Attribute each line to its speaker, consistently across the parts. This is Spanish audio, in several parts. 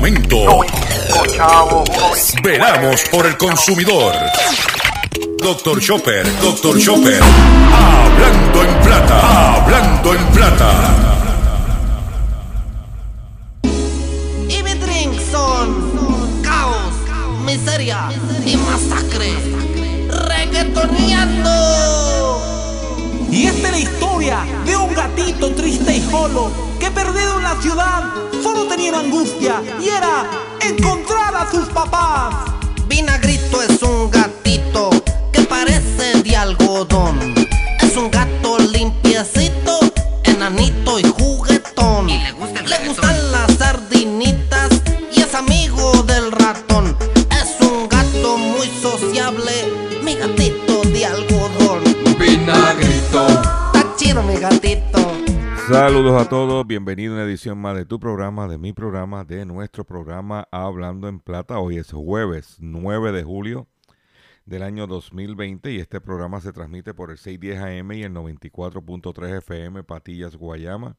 Speaker 1: momento. Veramos por el consumidor. Doctor Chopper, Doctor Chopper. Hablando en plata, hablando en plata.
Speaker 2: Y mi drink son caos, miseria y masacre. Reggaetoneando.
Speaker 3: Y esta es la historia de un gatito triste y solo perdido en la ciudad solo tenía una angustia y era encontrar a sus papás.
Speaker 2: Vinagrito es un gatito que parece de algodón. Es un gato limpiecito,
Speaker 4: Saludos a todos, bienvenido a una edición más de tu programa, de mi programa, de nuestro programa Hablando en Plata. Hoy es jueves 9 de julio del año 2020 y este programa se transmite por el 610 AM y el 94.3 FM Patillas Guayama,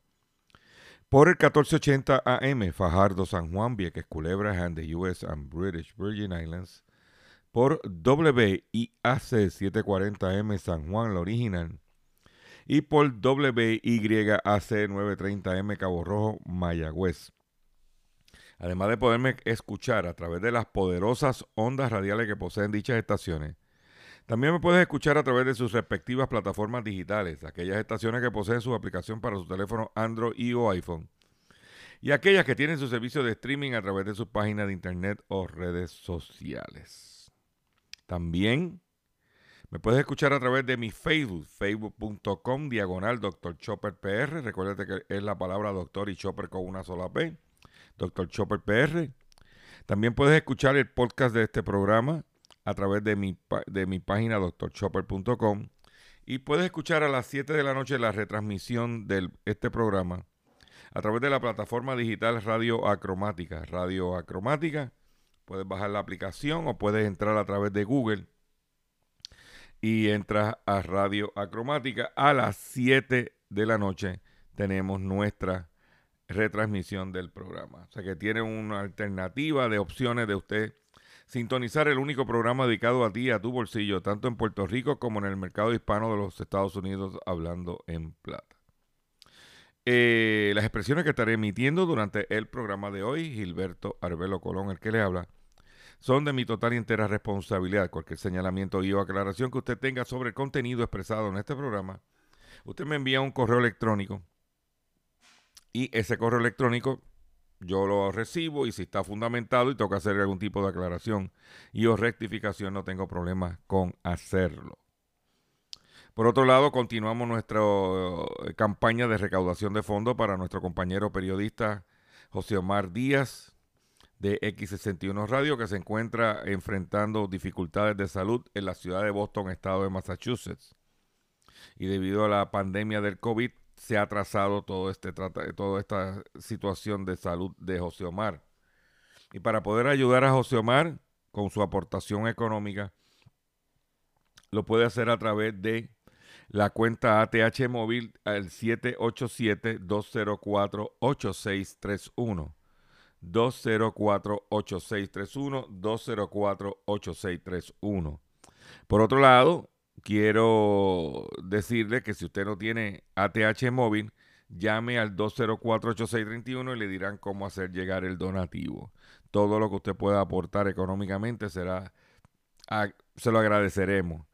Speaker 4: por el 1480 AM Fajardo San Juan, Vieques Culebra and the US and British Virgin Islands, por WIAC 740M San Juan, la original, y por WYAC 930M Cabo Rojo, Mayagüez. Además de poderme escuchar a través de las poderosas ondas radiales que poseen dichas estaciones, también me puedes escuchar a través de sus respectivas plataformas digitales, aquellas estaciones que poseen su aplicación para su teléfono Android y o iPhone, y aquellas que tienen su servicio de streaming a través de sus páginas de internet o redes sociales. También me puedes escuchar a través de mi Facebook, facebook.com, diagonal Dr. Chopper PR. Recuérdate que es la palabra doctor y chopper con una sola P. Dr. Chopper PR. También puedes escuchar el podcast de este programa a través de mi, de mi página drchopper.com. Y puedes escuchar a las 7 de la noche la retransmisión de este programa a través de la plataforma digital Radio Acromática. Radio Acromática. Puedes bajar la aplicación o puedes entrar a través de Google y entras a Radio Acromática. A las 7 de la noche tenemos nuestra retransmisión del programa. O sea que tiene una alternativa de opciones de usted sintonizar el único programa dedicado a ti, a tu bolsillo, tanto en Puerto Rico como en el mercado hispano de los Estados Unidos, hablando en plata. Eh, las expresiones que estaré emitiendo durante el programa de hoy, Gilberto Arbelo Colón, el que le habla, son de mi total y entera responsabilidad. Cualquier señalamiento y o aclaración que usted tenga sobre el contenido expresado en este programa, usted me envía un correo electrónico y ese correo electrónico yo lo recibo y si está fundamentado y que hacer algún tipo de aclaración y o rectificación, no tengo problema con hacerlo. Por otro lado, continuamos nuestra eh, campaña de recaudación de fondos para nuestro compañero periodista José Omar Díaz de X61 Radio, que se encuentra enfrentando dificultades de salud en la ciudad de Boston, estado de Massachusetts. Y debido a la pandemia del COVID, se ha atrasado todo este toda esta situación de salud de José Omar. Y para poder ayudar a José Omar con su aportación económica, lo puede hacer a través de la cuenta ATH móvil al 787-204-8631. 204-8631, 204-8631. Por otro lado, quiero decirle que si usted no tiene ATH móvil, llame al 204-8631 y le dirán cómo hacer llegar el donativo. Todo lo que usted pueda aportar económicamente será, se lo agradeceremos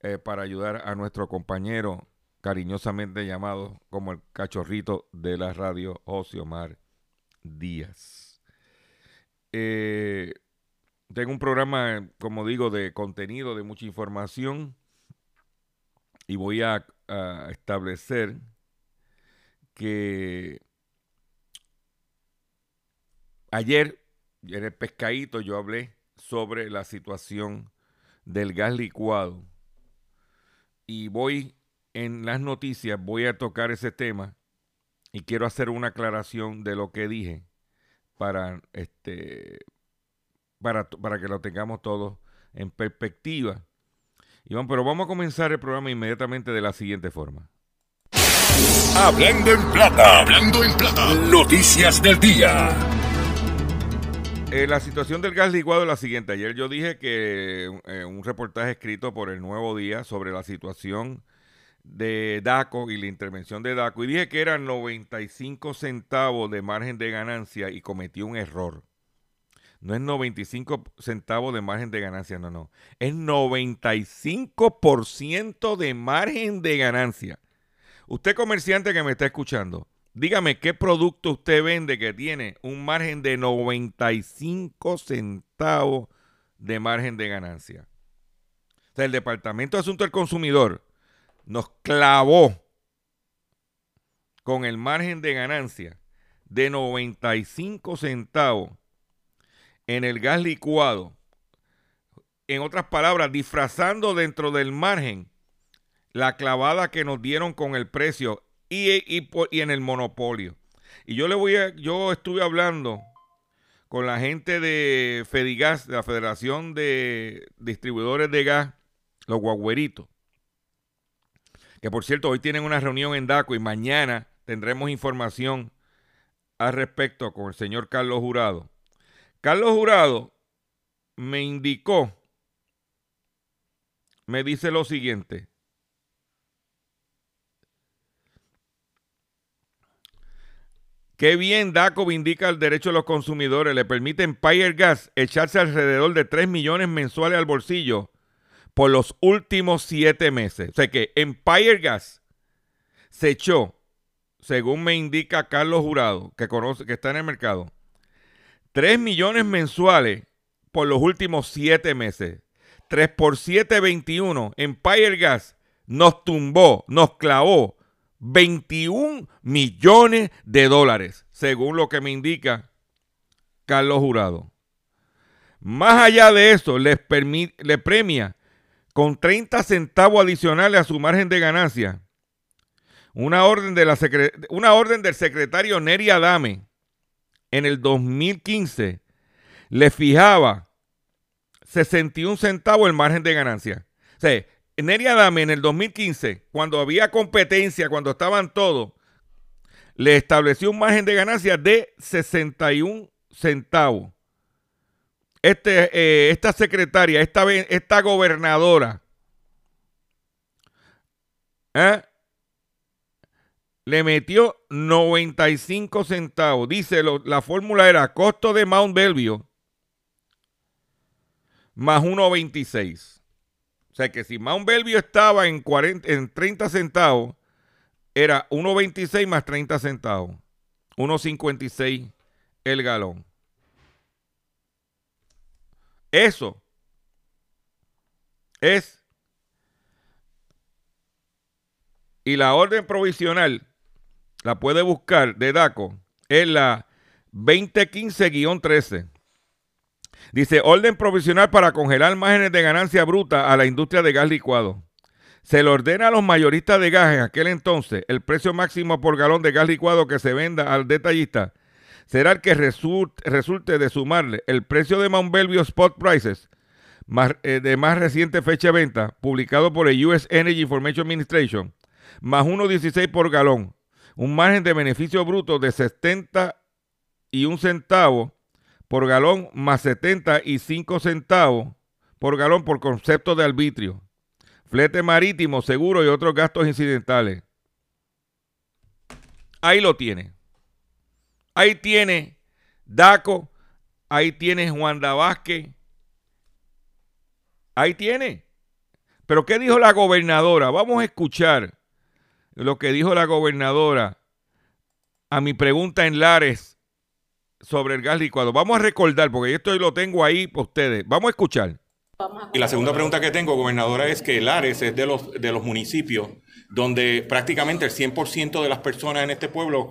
Speaker 4: eh, para ayudar a nuestro compañero cariñosamente llamado como el cachorrito de la radio, José Omar Díaz. Eh, tengo un programa, como digo, de contenido, de mucha información y voy a, a establecer que ayer en el pescadito yo hablé sobre la situación del gas licuado y voy en las noticias, voy a tocar ese tema y quiero hacer una aclaración de lo que dije para este para, para que lo tengamos todos en perspectiva. Vamos, pero vamos a comenzar el programa inmediatamente de la siguiente forma.
Speaker 1: Hablando en plata, hablando en plata. Noticias del día.
Speaker 4: eh, la situación del gas licuado es la siguiente. Ayer yo dije que eh, un reportaje escrito por el Nuevo Día sobre la situación de DACO y la intervención de DACO y dije que eran 95 centavos de margen de ganancia y cometí un error. No es 95 centavos de margen de ganancia, no, no. Es 95% de margen de ganancia. Usted comerciante que me está escuchando, dígame qué producto usted vende que tiene un margen de 95 centavos de margen de ganancia. O sea, el Departamento de Asuntos del Consumidor nos clavó con el margen de ganancia de 95 centavos en el gas licuado. En otras palabras, disfrazando dentro del margen la clavada que nos dieron con el precio y, en el monopolio. Y yo le voy a, yo estuve hablando con la gente de Fedigas, de la Federación de Distribuidores de Gas, los guagüeritos. Que por cierto, hoy tienen una reunión en DACO y mañana tendremos información al respecto con el señor Carlos Jurado. Carlos Jurado me indicó, me dice lo siguiente. Qué bien DACO vindica el derecho de los consumidores. Le permite Empire Gas echarse alrededor de 3 millones mensuales al bolsillo por los últimos 7 meses. O sea que Empire Gas se echó, según me indica Carlos Jurado, que, conoce, que está en el mercado, 3 millones mensuales por los últimos 7 meses. 3 por 7, 21. Empire Gas nos tumbó, nos clavó 21 millones de dólares, según lo que me indica Carlos Jurado. Más allá de eso, les le premia con 30 centavos adicionales a su margen de ganancia. Una orden, de la una orden del secretario Neri Adame en el 2015 le fijaba 61 centavos el margen de ganancia. O sea, Neri Adame en el 2015, cuando había competencia, cuando estaban todos, le estableció un margen de ganancia de 61 centavos. Este, eh, esta secretaria, esta, esta gobernadora, ¿eh? le metió 95 centavos. Dice, la fórmula era costo de Mount Bellevue más 1.26. O sea que si Mount Bellevue estaba en, 40, en 30 centavos, era 1.26 más 30 centavos. 1.56 el galón. Eso es. Y la orden provisional la puede buscar de DACO, es la 2015-13. Dice, orden provisional para congelar márgenes de ganancia bruta a la industria de gas licuado. Se le ordena a los mayoristas de gas en aquel entonces el precio máximo por galón de gas licuado que se venda al detallista será el que resulte, de sumarle el precio de Mount Spot Prices eh, de más reciente fecha de venta, publicado por el US Energy Information Administration, más 1.16 por galón, un margen de beneficio bruto de 70 y un centavo por galón más 75 centavos por galón por concepto de arbitrio, flete marítimo, seguro y otros gastos incidentales. Ahí lo tiene. Ahí tiene Daco, ahí tiene Juan Vázquez, ahí tiene. Pero ¿qué dijo la gobernadora? Vamos a escuchar lo que dijo la gobernadora a mi pregunta en Lares sobre el gas licuado. Vamos a recordar, porque esto lo tengo ahí para ustedes. Vamos a escuchar.
Speaker 5: Y la segunda pregunta que tengo, gobernadora, es que Lares es de los, de los municipios donde prácticamente el 100% de las personas en este pueblo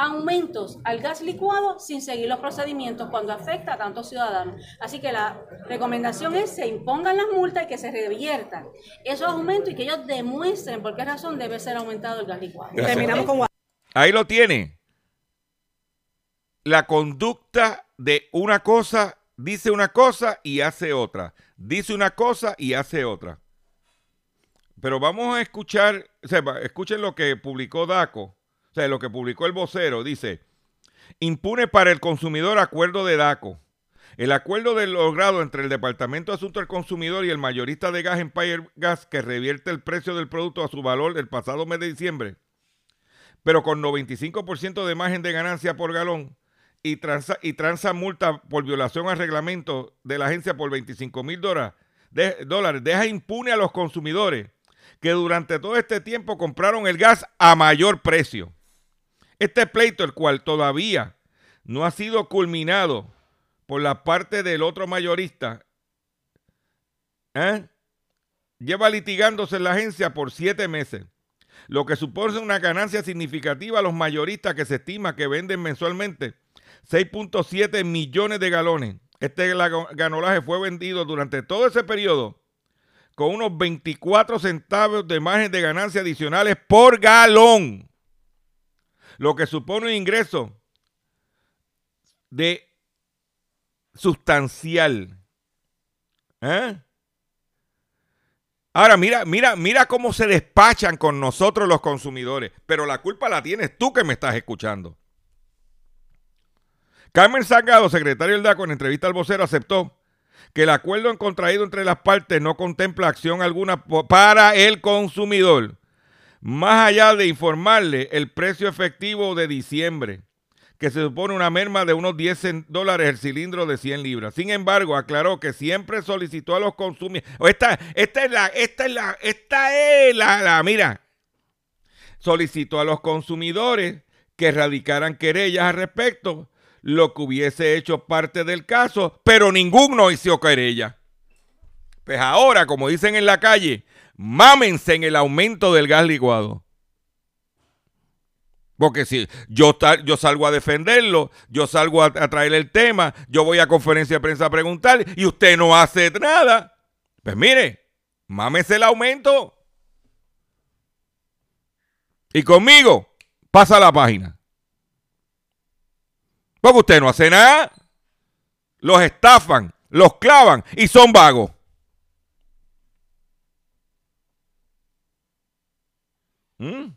Speaker 6: aumentos al gas licuado sin seguir los procedimientos cuando afecta a tantos ciudadanos. Así que la recomendación es que se impongan las multas y que se reviertan esos aumentos y que ellos demuestren por qué razón debe ser aumentado el gas licuado.
Speaker 5: Gracias.
Speaker 7: Terminamos con
Speaker 4: Ahí lo tiene. La conducta de una cosa, dice una cosa y hace otra. Dice una cosa y hace otra. Pero vamos a escuchar, o sea, escuchen lo que publicó DACO o sea, lo que publicó el vocero, dice, impune para el consumidor acuerdo de DACO. El acuerdo de logrado entre el Departamento de Asuntos del Consumidor y el mayorista de gas Empire Gas que revierte el precio del producto a su valor del pasado mes de diciembre, pero con 95% de margen de ganancia por galón y transa, multa por violación al reglamento de la agencia por 25 mil dólares, deja impune a los consumidores que durante todo este tiempo compraron el gas a mayor precio. Este pleito, el cual todavía no ha sido culminado por la parte del otro mayorista, ¿eh? lleva litigándose en la agencia por siete meses, lo que supone una ganancia significativa a los mayoristas que se estima que venden mensualmente 6.7 millones de galones. Este ganolaje fue vendido durante todo ese periodo con unos 24 centavos de margen de ganancia adicionales por galón lo que supone un ingreso de sustancial. ¿Eh? Ahora, mira, mira, mira cómo se despachan con nosotros los consumidores, pero la culpa la tienes tú que me estás escuchando. Carmen Salgado, secretario del DACO, en entrevista al vocero, aceptó que el acuerdo contraído entre las partes no contempla acción alguna para el consumidor más allá de informarle el precio efectivo de diciembre, que se supone una merma de unos 10 dólares el cilindro de 100 libras. Sin embargo, aclaró que siempre solicitó a los consumidores, esta, esta es la, esta es la, esta es la, la, mira, solicitó a los consumidores que radicaran querellas al respecto, lo que hubiese hecho parte del caso, pero ninguno hizo querella. Pues ahora, como dicen en la calle, mámense en el aumento del gas licuado. Porque si yo, salgo a defenderlo, yo salgo a, a, traer el tema, yo voy a conferencia de prensa a preguntar y usted no hace nada. Pues mire, mámese el aumento. Y conmigo, pasa la página. Porque usted no hace nada. Los estafan, los clavan y son vagos. ¿Mm?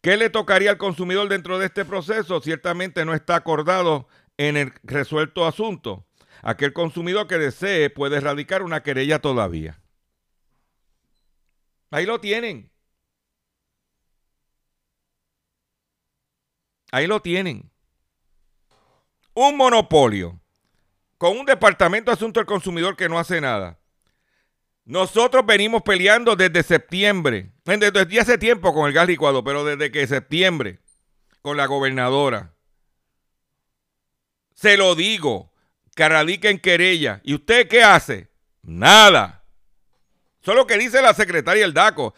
Speaker 4: ¿Qué le tocaría al consumidor dentro de este proceso? Ciertamente no está acordado en el resuelto asunto. Aquel consumidor que desee puede erradicar una querella todavía. Ahí lo tienen. Ahí lo tienen. Un monopolio con un departamento de asunto del consumidor que no hace nada. Nosotros venimos peleando desde septiembre, desde hace tiempo con el gas licuado, pero desde que septiembre, con la gobernadora. Se lo digo, que radica en querella. ¿Y usted qué hace? Nada. Solo que dice la secretaria del DACO.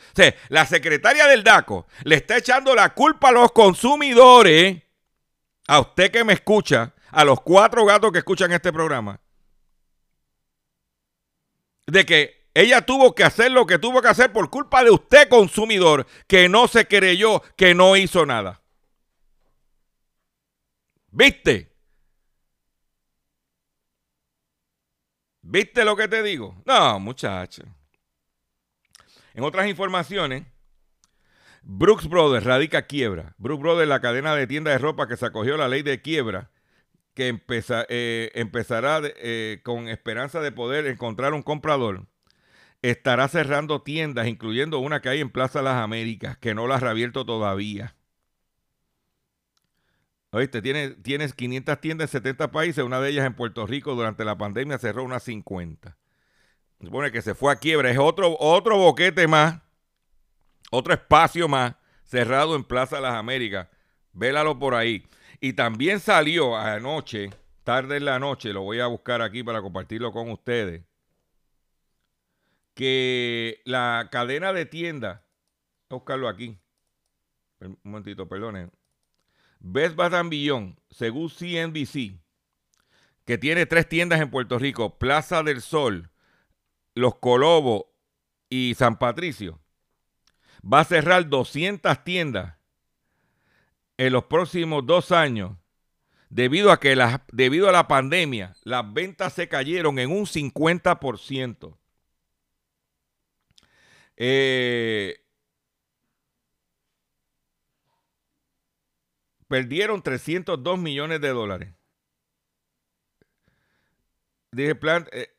Speaker 4: La secretaria del DACO le está echando la culpa a los consumidores, a usted que me escucha, a los cuatro gatos que escuchan este programa, de que ella tuvo que hacer lo que tuvo que hacer por culpa de usted, consumidor, que no se creyó, que no hizo nada. ¿Viste? ¿Viste lo que te digo? No, muchacho. En otras informaciones, Brooks Brothers radica quiebra. Brooks Brothers, la cadena de tiendas de ropa que se acogió a la ley de quiebra, que eh, empezará eh, con esperanza de poder encontrar un comprador, estará cerrando tiendas, incluyendo una que hay en Plaza Las Américas, que no la ha reabierto todavía. Oíste, tiene, tienes 500 tiendas en 70 países, una de ellas en Puerto Rico durante la pandemia cerró unas 50. Se supone que se fue a quiebra, es otro, otro boquete más, otro espacio más cerrado en Plaza Las Américas. Vélalo por ahí. Y también salió anoche, tarde en la noche, lo voy a buscar aquí para compartirlo con ustedes, que la cadena de tiendas, buscarlo aquí, un momentito, perdonen, Best Bath Beyond, según CNBC, que tiene tres tiendas en Puerto Rico, Plaza del Sol, Los Colobos y San Patricio, va a cerrar 200 tiendas en los próximos dos años debido a que las, debido a la pandemia las ventas se cayeron en un 50%. Eh, perdieron 302 millones de dólares. Dije, plan, eh,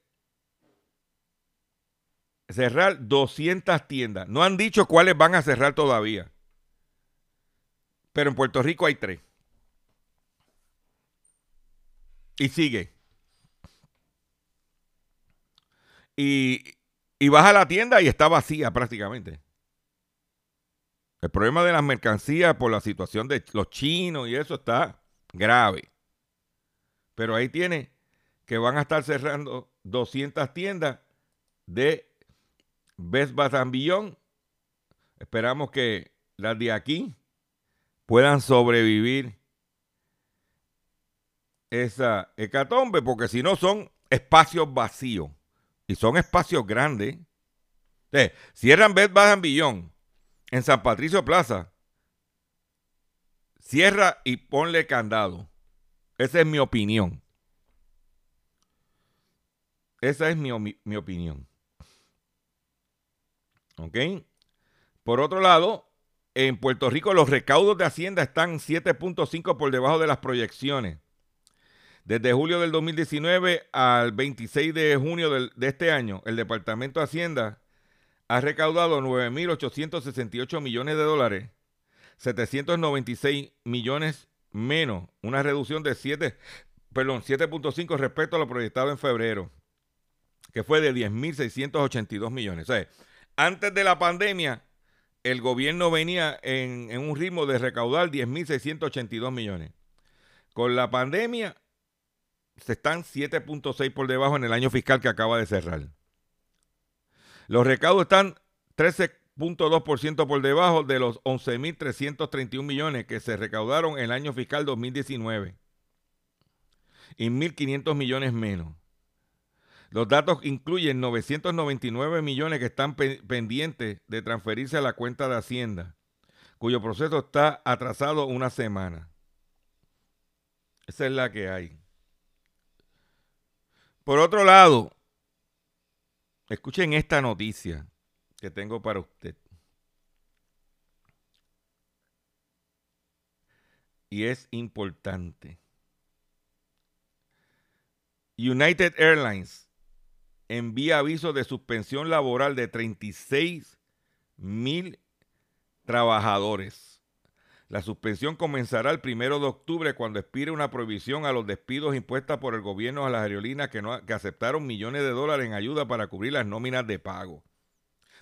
Speaker 4: cerrar 200 tiendas. No han dicho cuáles van a cerrar todavía. Pero en Puerto Rico hay tres. Y sigue. Y, y vas a la tienda y está vacía prácticamente. El problema de las mercancías por la situación de los chinos y eso está grave. Pero ahí tiene que van a estar cerrando 200 tiendas de Best Beyond. Esperamos que las de aquí puedan sobrevivir esa hecatombe, porque si no son espacios vacíos y son espacios grandes. Cierran Best Bath Beyond en San Patricio Plaza. Cierra y ponle candado. Esa es mi opinión. Esa es mi, mi, mi opinión. ¿Ok? Por otro lado, en Puerto Rico los recaudos de Hacienda están 7.5 por debajo de las proyecciones. Desde julio del 2019 al 26 de junio del, de este año, el Departamento de Hacienda ha recaudado 9.868 millones de dólares, 796 millones menos, una reducción de 7, perdón, 7.5 respecto a lo proyectado en febrero, que fue de 10.682 millones. O sea, antes de la pandemia, el gobierno venía en, en un ritmo de recaudar 10.682 millones. Con la pandemia, se están 7.6 por debajo en el año fiscal que acaba de cerrar. Los recaudos están 13.2% por debajo de los 11.331 millones que se recaudaron en el año fiscal 2019 y 1.500 millones menos. Los datos incluyen 999 millones que están pe pendientes de transferirse a la cuenta de Hacienda, cuyo proceso está atrasado una semana. Esa es la que hay. Por otro lado, escuchen esta noticia que tengo para usted. Y es importante. United Airlines envía aviso de suspensión laboral de 36 mil trabajadores. La suspensión comenzará el primero de octubre cuando expire una prohibición a los despidos impuestas por el gobierno a las aerolíneas que, no, que aceptaron millones de dólares en ayuda para cubrir las nóminas de pago.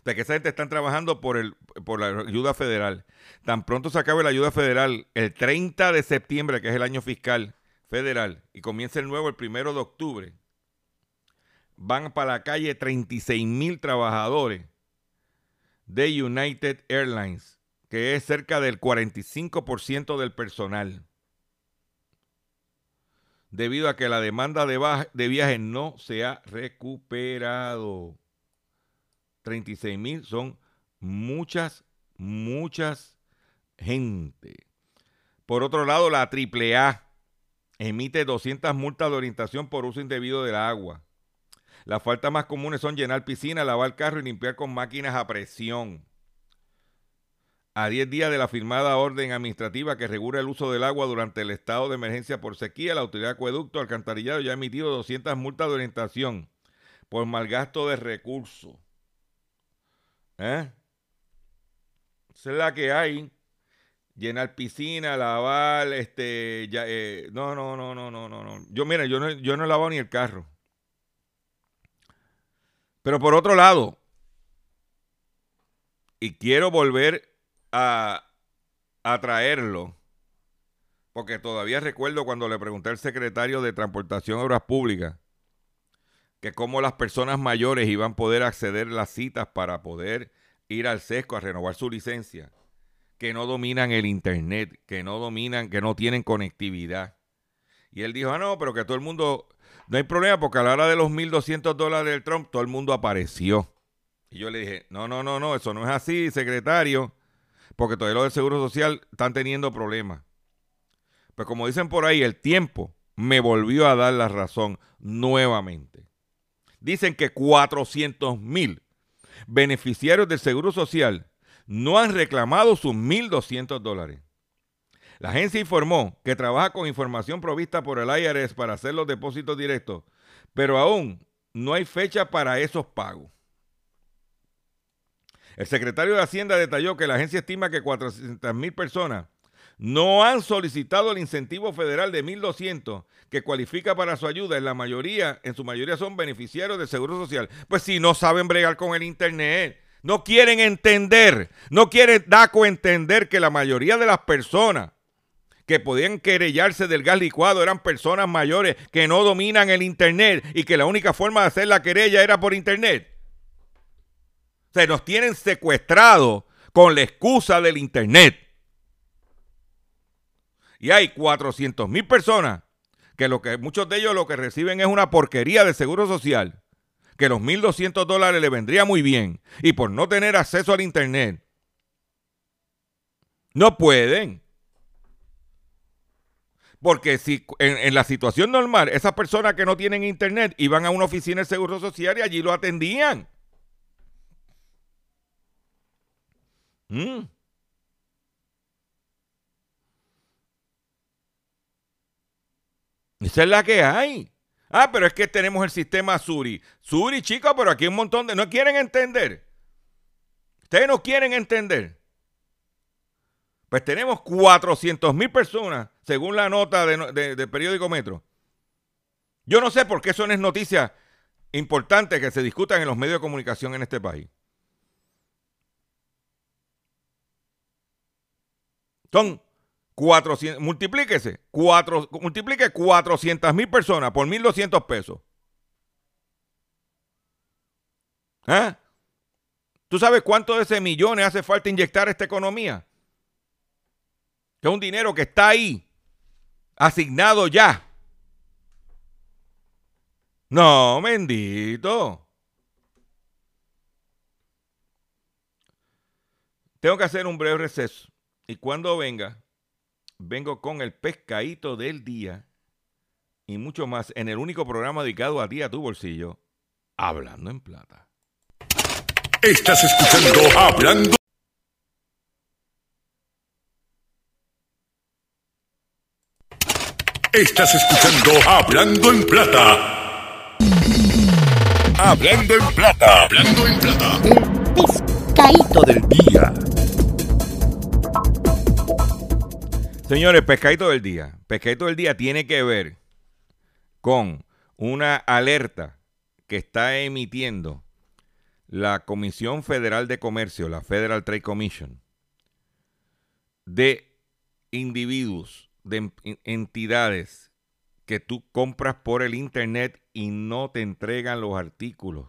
Speaker 4: Sea, que esa gente están trabajando por, el, por la ayuda federal. Tan pronto se acabe la ayuda federal, el 30 de septiembre, que es el año fiscal federal, y comienza el nuevo el primero de octubre, van para la calle 36 mil trabajadores de United Airlines, que es cerca del 45% del personal, debido a que la demanda de, de viajes no se ha recuperado. 36 mil son muchas, muchas gente. Por otro lado, la AAA emite 200 multas de orientación por uso indebido del agua. Las faltas más comunes son llenar piscina, lavar carro y limpiar con máquinas a presión. A 10 días de la firmada orden administrativa que regula el uso del agua durante el estado de emergencia por sequía, la Autoridad de Acueducto Alcantarillado ya ha emitido 200 multas de orientación por malgasto de recursos. ¿Eh? Esa es la que hay. Llenar piscina, lavar, este, ya, eh, no, no, no, no, no, no, no. Yo, mira, yo no, yo no he lavado ni el carro. Pero por otro lado, y quiero volver a, traerlo, porque todavía recuerdo cuando le pregunté al secretario de Transportación Obras Públicas que cómo las personas mayores iban a poder acceder a las citas para poder ir al sesco a renovar su licencia, que no dominan el internet, que no dominan, que no tienen conectividad. Y él dijo, ah, no, pero que todo el mundo, no hay problema porque a la hora de los 1.200 dólares del Trump, todo el mundo apareció. Y yo le dije, no, no, no, no, eso no es así, secretario porque todavía los del Seguro Social están teniendo problemas. Pero como dicen por ahí, el tiempo me volvió a dar la razón nuevamente. Dicen que 400 mil beneficiarios del Seguro Social no han reclamado sus 1.200 dólares. La agencia informó que trabaja con información provista por el IRS para hacer los depósitos directos, pero aún no hay fecha para esos pagos. El secretario de Hacienda detalló que la agencia estima que 400 mil personas no han solicitado el incentivo federal de 1.200 que cualifica para su ayuda. En la mayoría, en su mayoría son beneficiarios del Seguro Social. Pues si no saben bregar con el Internet, no quieren entender, no quieren DACO entender que la mayoría de las personas que podían querellarse del gas licuado eran personas mayores que no dominan el Internet y que la única forma de hacer la querella era por Internet. Se nos tienen secuestrados con la excusa del Internet. Y hay 400 mil personas que, lo que muchos de ellos lo que reciben es una porquería de seguro social. Que los 1.200 dólares le vendría muy bien. Y por no tener acceso al Internet, no pueden. Porque si en, en, la situación normal, esas personas que no tienen internet iban a una oficina de seguro social y allí lo atendían. Mm. Esa es la que hay. Ah, pero es que tenemos el sistema Suri. Suri, chicos, pero aquí un montón de... No quieren entender. Ustedes no quieren entender. Pues tenemos 400 mil personas, según la nota de, de, periódico Metro. Yo no sé por qué eso no es noticia importante que se discutan en los medios de comunicación en este país. Son 400, multiplíquese, 4, multiplique 400 mil personas por 1.200 pesos. ¿Eh? ¿Tú sabes cuánto de ese millones hace falta inyectar a esta economía? Que es un dinero que está ahí, asignado ya. No, bendito. Tengo que hacer un breve receso. Y cuando venga, vengo con el pescadito del día y mucho más en el único programa dedicado a ti, a tu bolsillo, Hablando en Plata.
Speaker 1: Estás escuchando Hablando. Estás escuchando Hablando en Plata. Hablando en Plata. Hablando en Plata. El pescadito del día.
Speaker 4: Señores, pescadito del día. Pescadito del día tiene que ver con una alerta que está emitiendo la Comisión Federal de Comercio, la Federal Trade Commission, de individuos, de entidades que tú compras por el Internet y no te entregan los artículos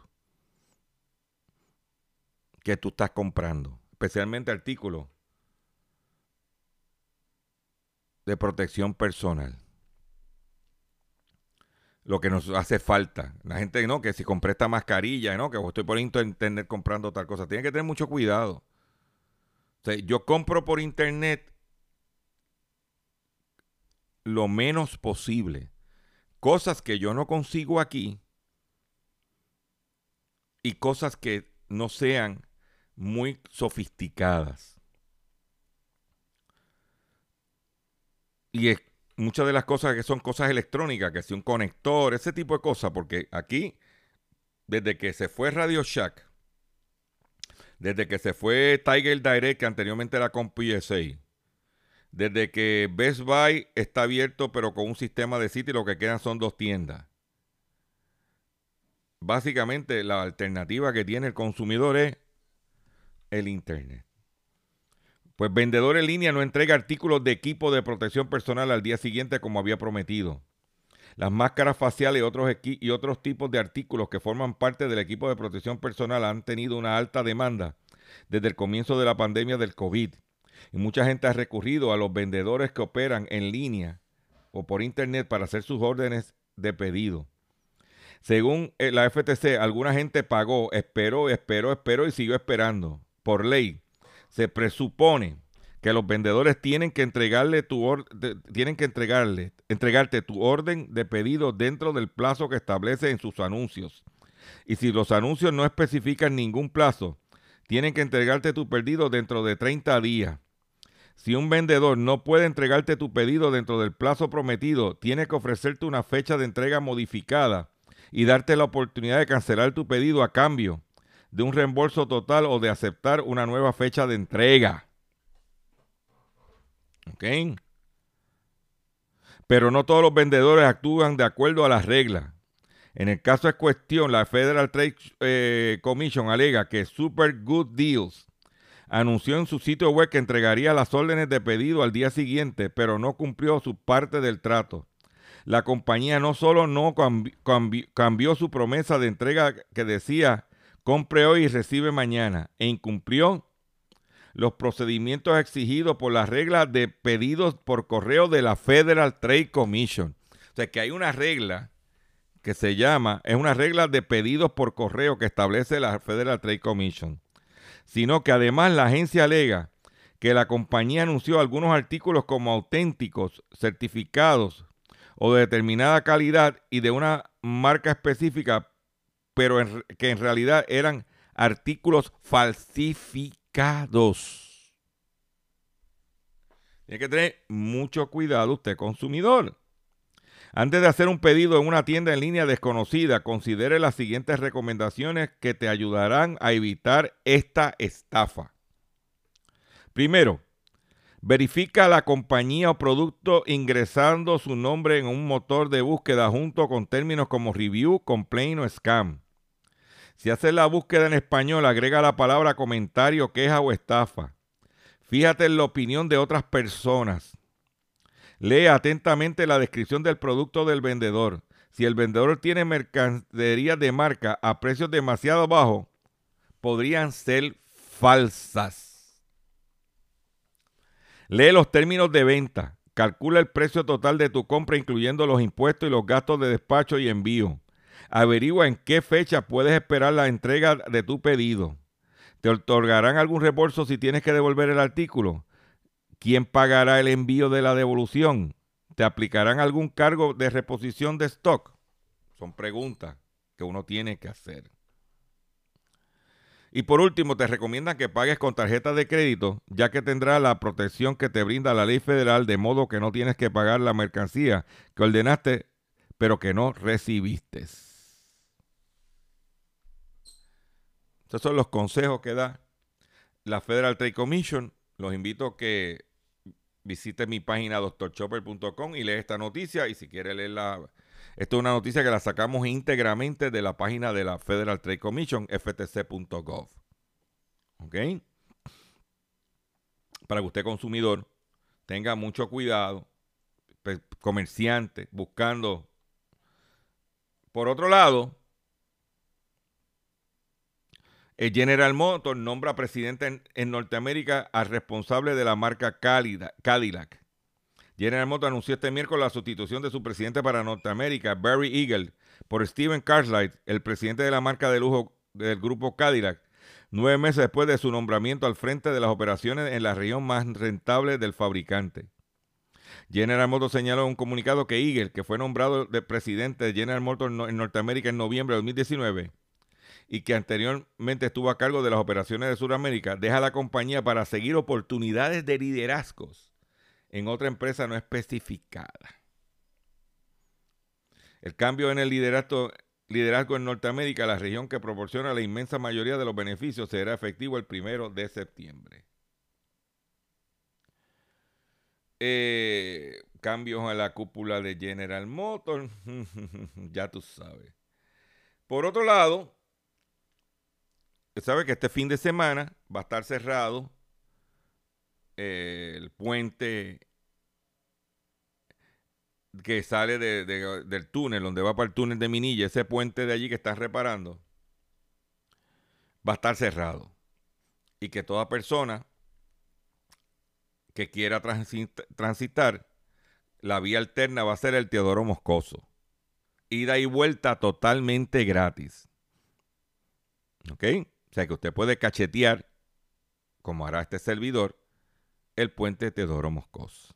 Speaker 4: que tú estás comprando, especialmente artículos de protección personal. Lo que nos hace falta. La gente, ¿no? Que si compré esta mascarilla, ¿no? Que estoy por internet comprando tal cosa. Tiene que tener mucho cuidado. yo compro por internet lo menos posible. Cosas que yo no consigo aquí y cosas que no sean muy sofisticadas. Y es, muchas de las cosas que son cosas electrónicas, que si un conector, ese tipo de cosas, porque aquí, desde que se fue Radio Shack, desde que se fue Tiger Direct, que anteriormente era con PSA, desde que Best Buy está abierto pero con un sistema de sitio lo que quedan son dos tiendas. Básicamente la alternativa que tiene el consumidor es el Internet. Pues vendedor en línea no entrega artículos de equipo de protección personal al día siguiente como había prometido. Las máscaras faciales y otros, y otros tipos de artículos que forman parte del equipo de protección personal han tenido una alta demanda desde el comienzo de la pandemia del COVID. Y mucha gente ha recurrido a los vendedores que operan en línea o por internet para hacer sus órdenes de pedido. Según eh, la FTC, alguna gente pagó, esperó, esperó, esperó y siguió esperando. Por ley, se presupone que los vendedores tienen que entregarle tu tienen que entregarle, entregarte tu orden de pedido dentro del plazo que establece en sus anuncios. Y si los anuncios no especifican ningún plazo, tienen que entregarte tu pedido dentro de 30 días. Si un vendedor no puede entregarte tu pedido dentro del plazo prometido, tiene que ofrecerte una fecha de entrega modificada y darte la oportunidad de cancelar tu pedido a cambio de un reembolso total o de aceptar una nueva fecha de entrega. ¿Ok? Pero no todos los vendedores actúan de acuerdo a las reglas. En el caso de cuestión, la Federal Trade eh, Commission alega que Super Good Deals anunció en su sitio web que entregaría las órdenes de pedido al día siguiente, pero no cumplió su parte del trato. La compañía no solo no cambió su promesa de entrega que decía compre hoy y recibe mañana, e incumplió los procedimientos exigidos por las reglas de pedidos por correo de la Federal Trade Commission. O sea que hay una regla que se llama, es una regla de pedidos por correo que establece la Federal Trade Commission, sino que además la agencia alega que la compañía anunció algunos artículos como auténticos, certificados o de determinada calidad y de una marca específica, pero que en realidad eran artículos falsificados. Tiene que tener mucho cuidado usted, consumidor. Antes de hacer un pedido en una tienda en línea desconocida, considere las siguientes recomendaciones que te ayudarán a evitar esta estafa. Primero, verifica la compañía o producto ingresando su nombre en un motor de búsqueda junto con términos como review, complaint o scam. Si haces la búsqueda en español, agrega la palabra comentario, queja o estafa. Fíjate en la opinión de otras personas. Lee atentamente la descripción del producto del vendedor. Si el vendedor tiene mercadería de marca a precios demasiado bajos, podrían ser falsas. Lee los términos de venta. Calcula el precio total de tu compra, incluyendo los impuestos y los gastos de despacho y envío. Averigua en qué fecha puedes esperar la entrega de tu pedido. ¿Te otorgarán algún reembolso si tienes que devolver el artículo? ¿Quién pagará el envío de la devolución? ¿Te aplicarán algún cargo de reposición de stock? Son preguntas que uno tiene que hacer. Y por último, te recomiendan que pagues con tarjeta de crédito, ya que tendrá la protección que te brinda la ley federal, de modo que no tienes que pagar la mercancía que ordenaste, pero que no recibiste. Estos son los consejos que da la Federal Trade Commission. Los invito a que visite mi página doctorchopper.com y lee esta noticia. Y si quiere leerla, esto es una noticia que la sacamos íntegramente de la página de la Federal Trade Commission, ftc.gov. ¿Ok? Para que usted, consumidor, tenga mucho cuidado, pues, comerciante, buscando. Por otro lado, el General Motors nombra presidente en, Norteamérica al responsable de la marca Cadillac. General Motors anunció este miércoles la sustitución de su presidente para Norteamérica, Barry Eagle, por Steven Cartwright, el presidente de la marca de lujo del grupo Cadillac, nueve meses después de su nombramiento al frente de las operaciones en la región más rentable del fabricante. General Motors señaló en un comunicado que Eagle, que fue nombrado de presidente de General Motors en Norteamérica en noviembre de 2019, y que anteriormente estuvo a cargo de las operaciones de Sudamérica, deja la compañía para seguir oportunidades de liderazgos en otra empresa no especificada. El cambio en el liderazgo, liderazgo en Norteamérica, la región que proporciona la inmensa mayoría de los beneficios, será efectivo el primero de septiembre. Eh, cambios a la cúpula de General Motors, ya tú sabes. Por otro lado, sabe que este fin de semana va a estar cerrado eh, el puente que sale del túnel, donde va para el túnel de Minilla, ese puente de allí que están reparando, va a estar cerrado. Y que toda persona que quiera transitar, la vía alterna va a ser el Teodoro Moscoso. Ida y vuelta totalmente gratis. ¿Ok? O sea que usted puede cachetear, como hará este servidor, el puente Teodoro Moscoso.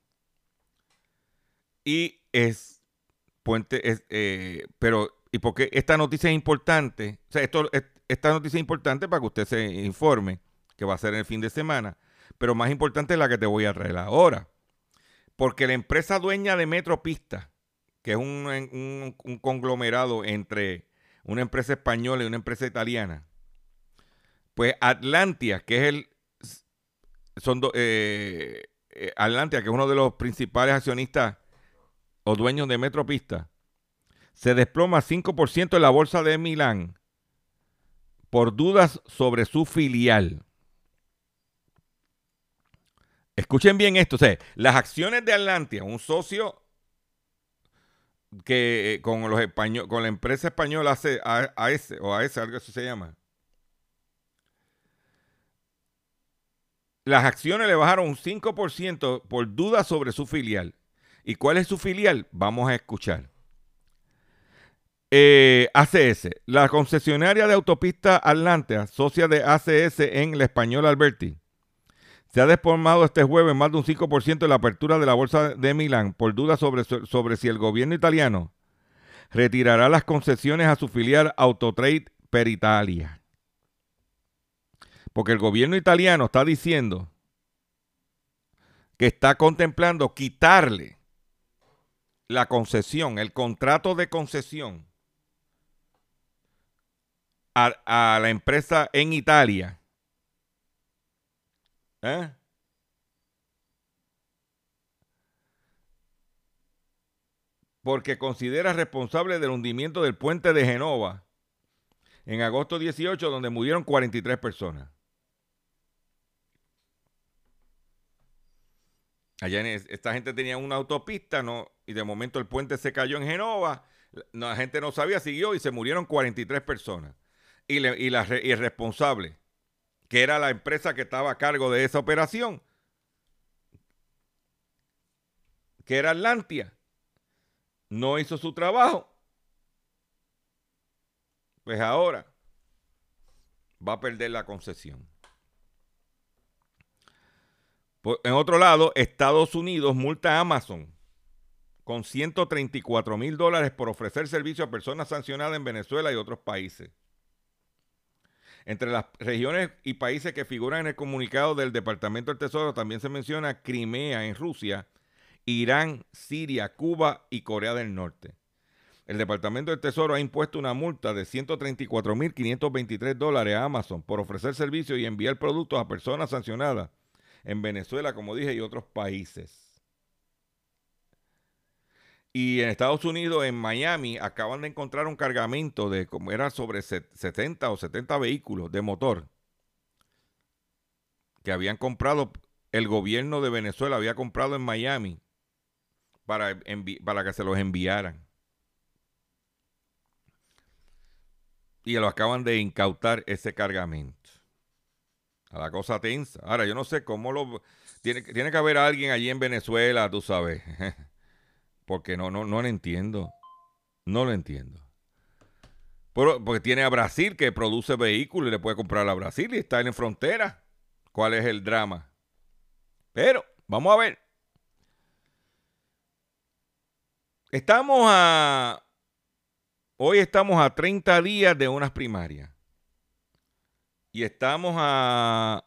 Speaker 4: Y es puente, es, eh, pero, ¿y por qué esta noticia es importante? Esto, esta noticia es importante para que usted se informe, que va a ser en el fin de semana, pero más importante es la que te voy a traer ahora. Porque la empresa dueña de Metropista, que es un, conglomerado entre una empresa española y una empresa italiana, pues Atlantia, que es el, son eh, eh, Atlantia, que es uno de los principales accionistas o dueños de Metropista, se desploma 5% en la bolsa de Milán por dudas sobre su filial. Escuchen bien esto, o las acciones de Atlantia, un socio que eh, con los español, con la empresa española AS o AS, algo así se llama. Las acciones le bajaron un 5% por dudas sobre su filial. ¿Y cuál es su filial? Vamos a escuchar. Eh, ACS, la concesionaria de autopista Atlantea, socia de ACS en el español Alberti, se ha desplomado este jueves más de un 5% en la apertura de la bolsa de Milán por dudas sobre, sobre si el gobierno italiano retirará las concesiones a su filial Autotrade per Italia. Porque el gobierno italiano está diciendo que está contemplando quitarle la concesión, el contrato de concesión a, la empresa en Italia. ¿Eh? Porque considera responsable del hundimiento del puente de Genova en agosto 18, donde murieron 43 personas. Allá en esta gente tenía una autopista, ¿no? Y de momento el puente se cayó en Genova. La gente no sabía, siguió y se murieron 43 personas. Y, y, la, y el responsable, que era la empresa que estaba a cargo de esa operación, que era Atlantia, no hizo su trabajo. Pues ahora va a perder la concesión. En otro lado, Estados Unidos multa a Amazon con 134 mil dólares por ofrecer servicio a personas sancionadas en Venezuela y otros países. Entre las regiones y países que figuran en el comunicado del Departamento del Tesoro también se menciona Crimea en Rusia, Irán, Siria, Cuba y Corea del Norte. El Departamento del Tesoro ha impuesto una multa de 134.523 dólares a Amazon por ofrecer servicios y enviar productos a personas sancionadas en Venezuela, como dije, y otros países. Y en Estados Unidos, en Miami, acaban de encontrar un cargamento de como era sobre 70 o 70 vehículos de motor que habían comprado, el gobierno de Venezuela había comprado en Miami para, para que se los enviaran. Y lo acaban de incautar ese cargamento la cosa tensa. Ahora, yo no sé cómo lo... Tiene, tiene que haber alguien allí en Venezuela, tú sabes. porque no, no, no lo entiendo. No lo entiendo. porque tiene a Brasil que produce vehículos y le puede comprar a Brasil y está en frontera. ¿Cuál es el drama? Pero, vamos a ver. Estamos a... Hoy estamos a 30 días de unas primarias. Y estamos a.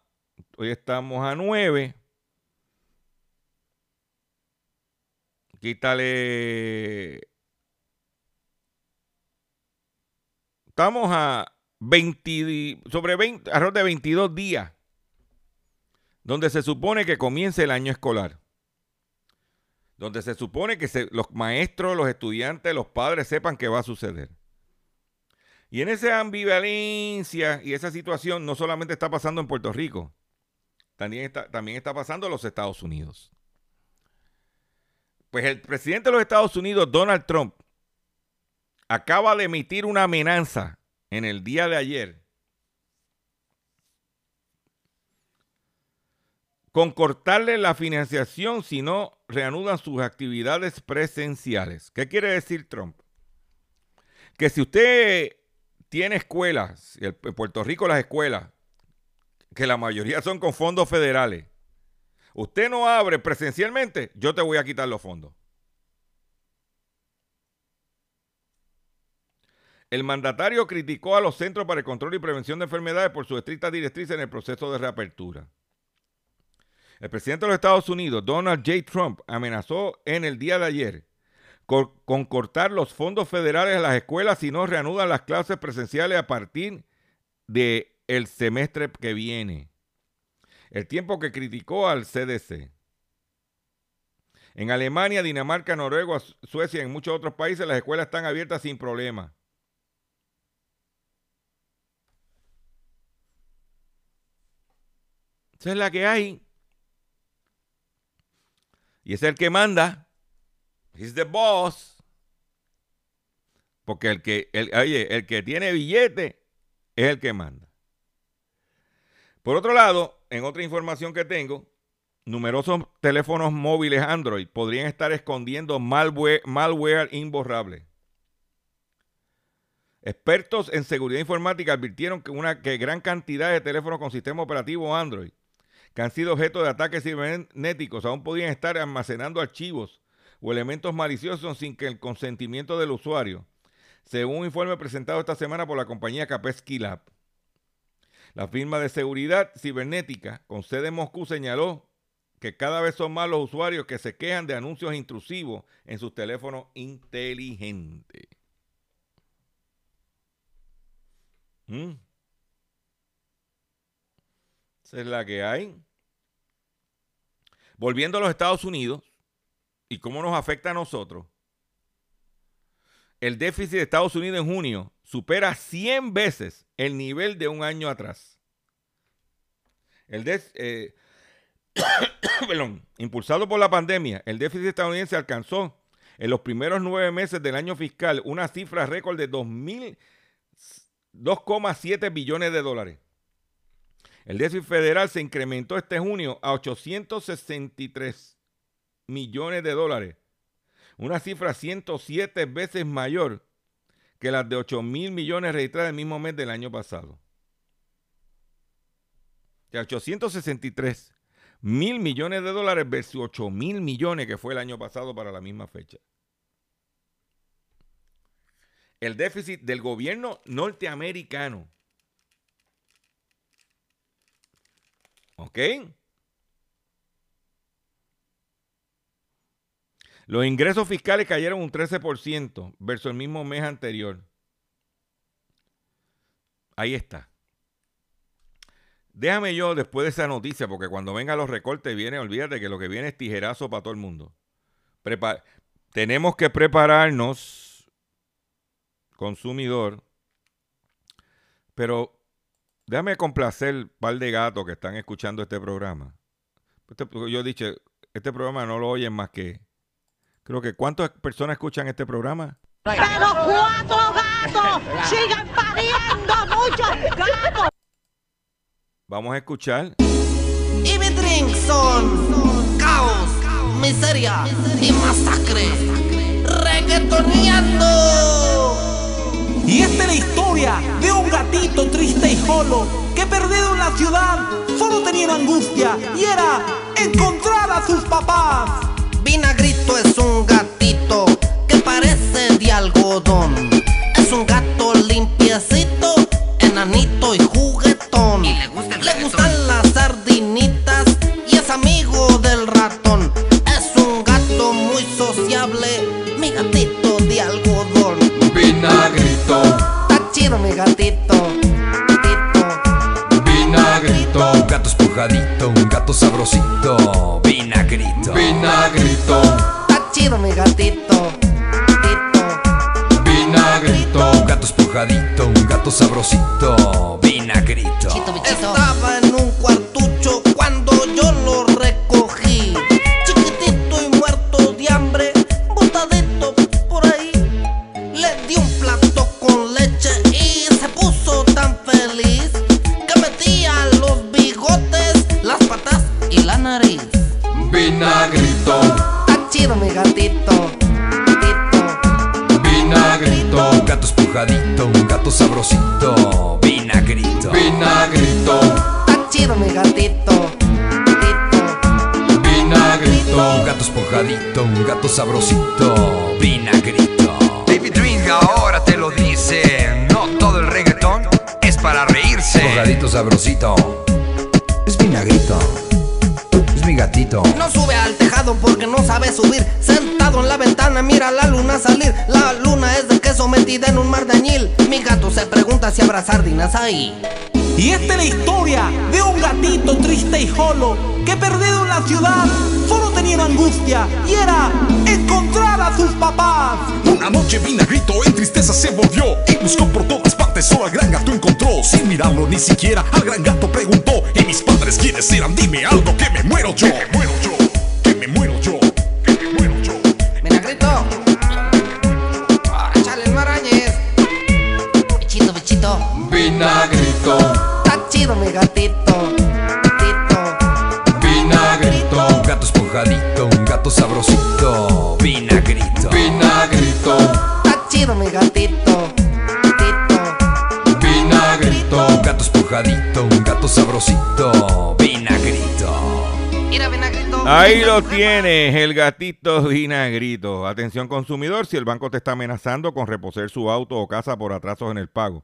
Speaker 4: Hoy estamos a 9. quítale. Estamos a 20, sobre 20, alrededor de 22 días, donde se supone que comience el año escolar. Donde se supone que los maestros, los estudiantes, los padres sepan qué va a suceder. Y en esa ambivalencia y esa situación no solamente está pasando en Puerto Rico, también está, también está pasando en los Estados Unidos. Pues el presidente de los Estados Unidos, Donald Trump, acaba de emitir una amenaza en el día de ayer con cortarle la financiación si no reanudan sus actividades presenciales. ¿Qué quiere decir Trump? Que si usted tiene escuelas, en Puerto Rico las escuelas, que la mayoría son con fondos federales, usted no abre presencialmente, yo te voy a quitar los fondos. El mandatario criticó a los Centros para el Control y Prevención de Enfermedades por su estricta directriz en el proceso de reapertura. El presidente de los Estados Unidos, Donald J. Trump, amenazó en el día de ayer con, cortar los fondos federales a las escuelas si no reanudan las clases presenciales a partir del el semestre que viene. El tiempo que criticó al CDC. En Alemania, Dinamarca, Noruega, Suecia y en muchos otros países las escuelas están abiertas sin problema. Esa es la que hay. Y es el que manda. He's the boss. Porque el que, el, el que tiene billete es el que manda. Por otro lado, en otra información que tengo, numerosos teléfonos móviles Android podrían estar escondiendo malware, malware imborrable. Expertos en seguridad informática advirtieron que una que gran cantidad de teléfonos con sistema operativo Android que han sido objeto de ataques cibernéticos aún podrían estar almacenando archivos o elementos maliciosos sin que el consentimiento del usuario, según un informe presentado esta semana por la compañía Kaspersky Lab. La firma de seguridad cibernética con sede en Moscú señaló que cada vez son más los usuarios que se quejan de anuncios intrusivos en sus teléfonos inteligentes. ¿Mm? Esa es la que hay. Volviendo a los Estados Unidos, y cómo nos afecta a nosotros, el déficit de Estados Unidos en junio supera 100 veces el nivel de un año atrás. El eh, impulsado por la pandemia, el déficit estadounidense alcanzó en los primeros nueve meses del año fiscal una cifra récord de 2,7 billones de dólares. El déficit federal se incrementó este junio a 863 millones de dólares, una cifra 107 veces mayor que las de 8 mil millones registradas el mismo mes del año pasado. De 863 mil millones de dólares versus 8 mil millones que fue el año pasado para la misma fecha. El déficit del gobierno norteamericano. ¿Ok? Los ingresos fiscales cayeron un 13% versus el mismo mes anterior. Ahí está. Déjame yo después de esa noticia, porque cuando vengan los recortes viene, olvídate que lo que viene es tijerazo para todo el mundo. tenemos que prepararnos, consumidor, pero déjame complacer un par de gatos que están escuchando este programa. Este, yo dicho, este programa no lo oyen más que Creo que ¿cuántas personas escuchan este programa?
Speaker 7: Pero cuatro gatos sigan pariendo muchos gatos.
Speaker 4: Vamos a escuchar.
Speaker 2: Y mi drink son caos, miseria y masacre. Reggaetoneando.
Speaker 3: Y esta es la historia de un gatito triste y solo que perdido en la ciudad solo tenía angustia y era encontrar a sus papás.
Speaker 2: Vinagrito es un gatito que parece de algodón. Es un gato limpiecito, enanito
Speaker 8: sabrosito,
Speaker 2: mi gatito.
Speaker 8: No
Speaker 2: sube al tejado porque no sabe subir. Sentado en la ventana, mira la luna salir. La luna es de queso metida en un mar de añil. Mi gato se pregunta si habrá sardinas ahí.
Speaker 3: Y esta es la historia de un gatito triste y jolo que perdido en la ciudad solo tenía una angustia y era encontrar a sus papás.
Speaker 1: Una noche Vinagrito en tristeza se volvió y buscó por todas partes, solo al gran gato encontró. Sin mirarlo ni siquiera, al gran gato preguntó: ¿Y mis padres quiénes eran? Dime algo que me muero yo. Que me muero yo, que me muero yo, que me muero yo.
Speaker 2: Vinagrito. Échale el marañez. Bichito, bichito.
Speaker 9: vinagrito,
Speaker 2: Está chido mi. Gatito.
Speaker 8: Sabrosito, vinagrito.
Speaker 9: vinagrito,
Speaker 2: Está chido mi gatito. Gatito.
Speaker 9: vinagrito,
Speaker 8: Un gato esponjadito, un gato sabrosito, vinagrito.
Speaker 2: Mira, Vinagrito.
Speaker 4: Ahí lo tienes, el gatito vinagrito. Atención consumidor, si el banco te está amenazando con reposer su auto o casa por atrasos en el pago.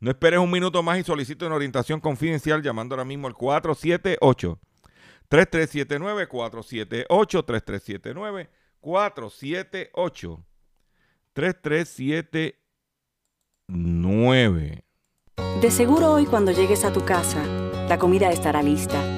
Speaker 4: No esperes un minuto más y solicite una orientación confidencial llamando ahora mismo al 478 3379 478 3379 478 3379
Speaker 10: De seguro hoy cuando llegues a tu casa, la comida estará lista.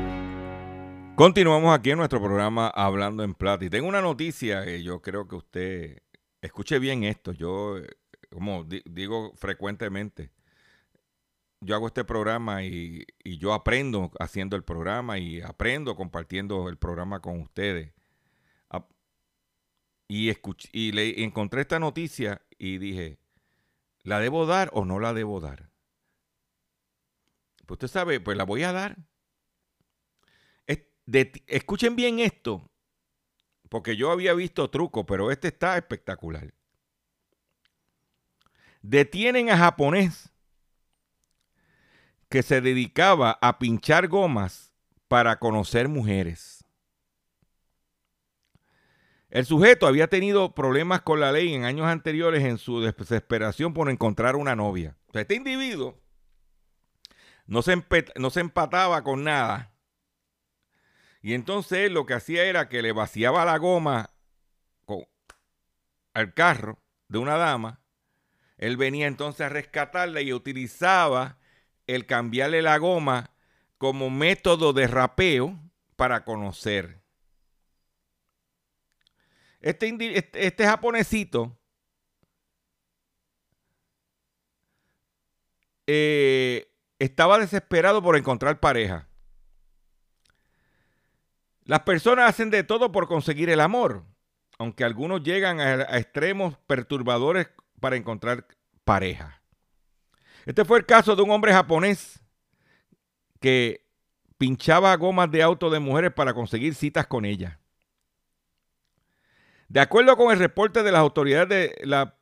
Speaker 4: Continuamos aquí en nuestro programa Hablando en Plata. Y tengo una noticia que yo creo que usted escuche bien esto. Yo, como di- digo frecuentemente, yo hago este programa y, yo aprendo haciendo el programa y aprendo compartiendo el programa con ustedes. Y, y le encontré esta noticia y dije, ¿la debo dar o no la debo dar? Pues usted sabe, pues la voy a dar. Escuchen bien esto, porque yo había visto trucos, pero este está espectacular. Detienen a japonés que se dedicaba a pinchar gomas para conocer mujeres. El sujeto había tenido problemas con la ley en años anteriores en su desesperación por encontrar una novia. Este individuo no se empataba con nada. Y entonces él lo que hacía era que le vaciaba la goma al carro de una dama. Él venía entonces a rescatarla y utilizaba el cambiarle la goma como método de rapeo para conocer. Este, este, este japonesito eh, estaba desesperado por encontrar pareja. Las personas hacen de todo por conseguir el amor, aunque algunos llegan a, extremos perturbadores para encontrar pareja. Este fue el caso de un hombre japonés que pinchaba gomas de auto de mujeres para conseguir citas con ellas. De acuerdo con el reporte de las autoridades de la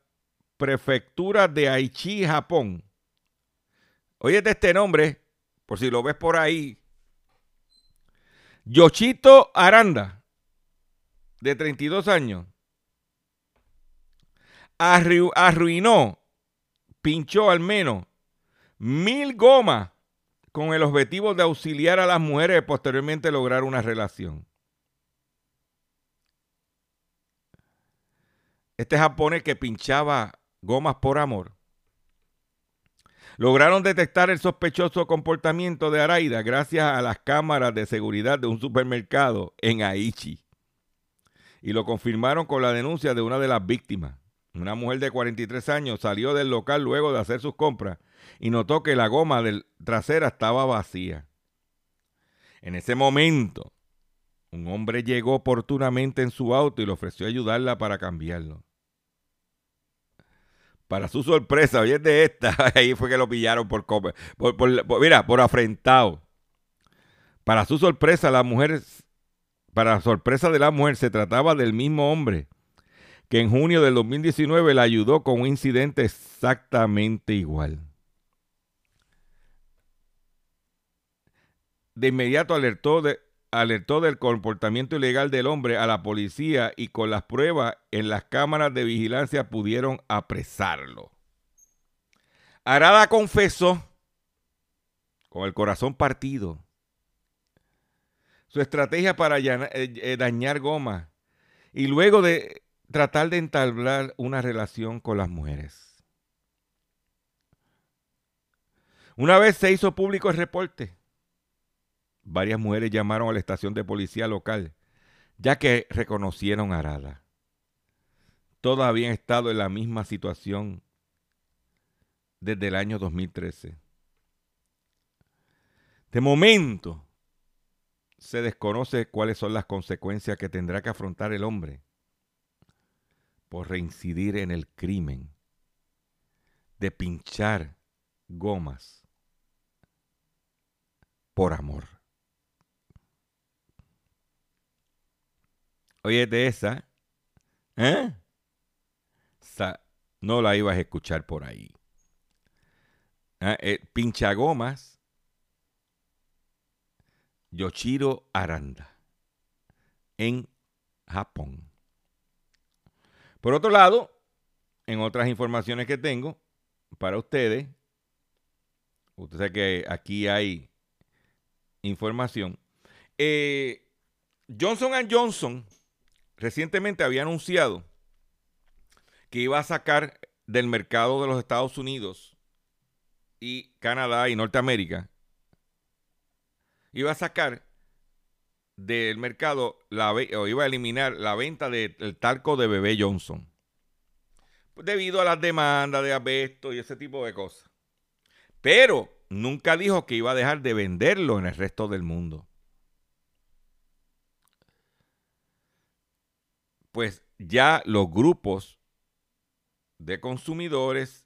Speaker 4: prefectura de Aichi, Japón, oye este nombre, por si lo ves por ahí, Yoshito Aranda, de 32 años, arru- arruinó, pinchó al menos mil gomas con el objetivo de auxiliar a las mujeres y posteriormente lograr una relación. Este japonés que pinchaba gomas por amor. Lograron detectar el sospechoso comportamiento de Araida gracias a las cámaras de seguridad de un supermercado en Aichi. Y lo confirmaron con la denuncia de una de las víctimas. Una mujer de 43 años salió del local luego de hacer sus compras y notó que la goma del trasera estaba vacía. En ese momento, un hombre llegó oportunamente en su auto y le ofreció ayudarla para cambiarlo. Para su sorpresa, oye de esta, ahí fue que lo pillaron por, por, por, por mira, por afrentado. Para su sorpresa, la mujer, para sorpresa de la mujer, se trataba del mismo hombre que en junio del 2019 la ayudó con un incidente exactamente igual. De inmediato alertó, de, alertó del comportamiento ilegal del hombre a la policía y con las pruebas en las cámaras de vigilancia pudieron apresarlo. Arada confesó con el corazón partido su estrategia para eh, dañar goma y luego de tratar de entablar una relación con las mujeres. Una vez se hizo público el reporte, varias mujeres llamaron a la estación de policía local, ya que reconocieron a Arada. Todas habían estado en la misma situación desde el año 2013. De momento, se desconoce cuáles son las consecuencias que tendrá que afrontar el hombre por reincidir en el crimen de pinchar gomas por amor. Oye, de esa, ¿eh? No la ibas a escuchar por ahí. ¿Eh? Eh, pincha gomas, Yoshiro Aranda, en Japón. Por otro lado, en otras informaciones que tengo para ustedes, usted sabe que aquí hay información. Eh, Johnson Johnson recientemente había anunciado que iba a sacar del mercado de los Estados Unidos y Canadá y Norteamérica, iba a sacar del mercado o iba a eliminar la venta del de, talco de bebé Johnson. Debido a las demandas de abesto y ese tipo de cosas. Pero nunca dijo que iba a dejar de venderlo en el resto del mundo. Pues ya los grupos de consumidores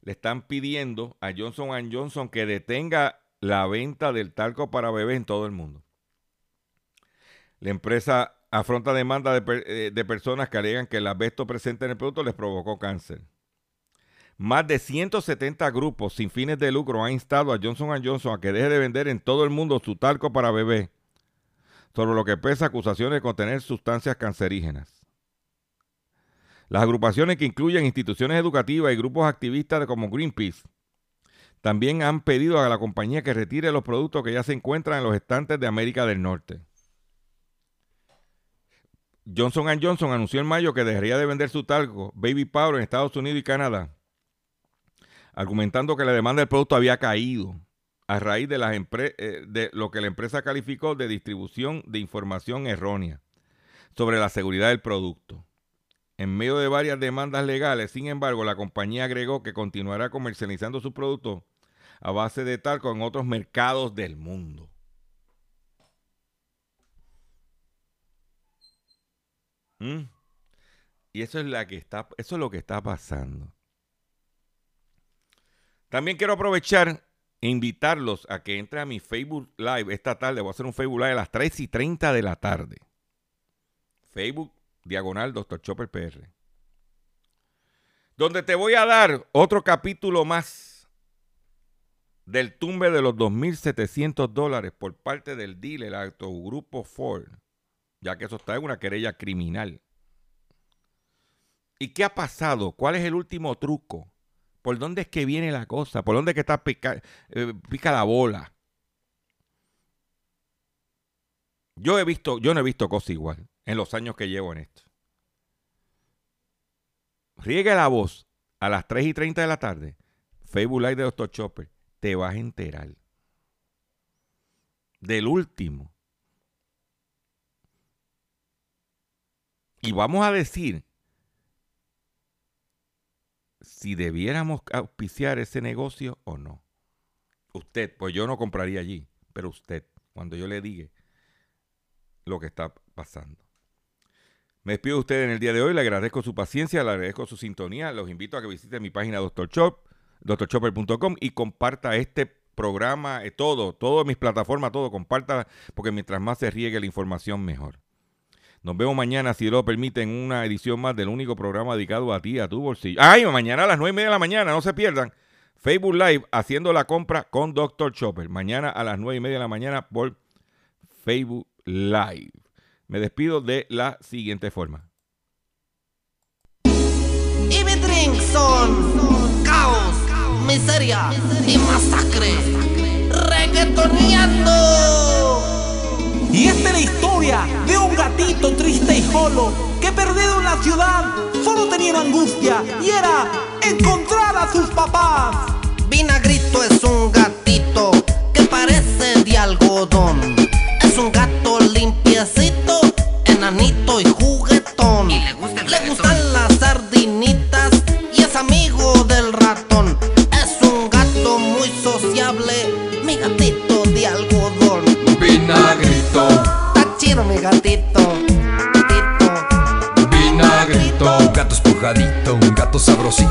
Speaker 4: le están pidiendo a Johnson Johnson que detenga la venta del talco para bebés en todo el mundo. La empresa afronta demanda de, de, personas que alegan que el asbesto presente en el producto les provocó cáncer. Más de 170 grupos sin fines de lucro han instado a Johnson Johnson a que deje de vender en todo el mundo su talco para bebés, sobre lo que pesa acusaciones de contener sustancias cancerígenas. Las agrupaciones que incluyen instituciones educativas y grupos activistas como Greenpeace también han pedido a la compañía que retire los productos que ya se encuentran en los estantes de América del Norte. Johnson Johnson anunció en mayo que dejaría de vender su talco Baby Powder en Estados Unidos y Canadá, argumentando que la demanda del producto había caído a raíz eh, de lo que la empresa calificó de distribución de información errónea sobre la seguridad del producto. En medio de varias demandas legales, sin embargo, la compañía agregó que continuará comercializando sus productos a base de talco en otros mercados del mundo. ¿Mm? Y eso es, la que está, eso es lo que está pasando. También quiero aprovechar invitarlos a que entren a mi Facebook Live esta tarde. Voy a hacer un Facebook Live a las 3 y 30 de la tarde. Facebook Diagonal Dr. Chopper PR. Donde te voy a dar otro capítulo más del tumbe de los 2.700 dólares por parte del dealer Autogrupo Ford, ya que eso está en una querella criminal. ¿Y qué ha pasado? ¿Cuál es el último truco? ¿Por dónde es que viene la cosa? ¿Por dónde es que está pica, eh, la bola? Yo he visto, yo no he visto cosa igual en los años que llevo en esto. Riegue la voz a las 3 y 30 de la tarde. Facebook Live de Dr. Chopper. Te vas a enterar. Del último. Y vamos a decir si debiéramos auspiciar ese negocio o no. Usted, pues yo no compraría allí, pero usted, cuando yo le diga lo que está pasando. Me despido de usted en el día de hoy, le agradezco su paciencia, le agradezco su sintonía, los invito a que visite mi página Dr. Chop, drchopper.com y comparta este programa, eh, todo, todas mis plataformas, todo, comparta, porque mientras más se riegue la información, mejor. Nos vemos mañana, si lo permite, en una edición más del único programa dedicado a ti, a tu bolsillo. ¡Ay! Mañana a las nueve y media de la mañana, no se pierdan. Facebook Live haciendo la compra con Dr. Chopper. Mañana a las nueve y media de la mañana por Facebook Live. Me despido de la siguiente forma.
Speaker 2: Y mi son caos, miseria y masacre.
Speaker 3: Y esta es la historia de un gatito triste y solo que perdido en la ciudad solo tenía una angustia y era encontrar a sus papás.
Speaker 2: Vinagrito es un gatito que parece de algodón. Es un gato limpiecito, enanito y juguetón. le, gustan las sardinitas y es amigo del ratón. mi gatito. Gatito.
Speaker 9: Vinagrito,
Speaker 2: gato espujadito, un gato sabrosito.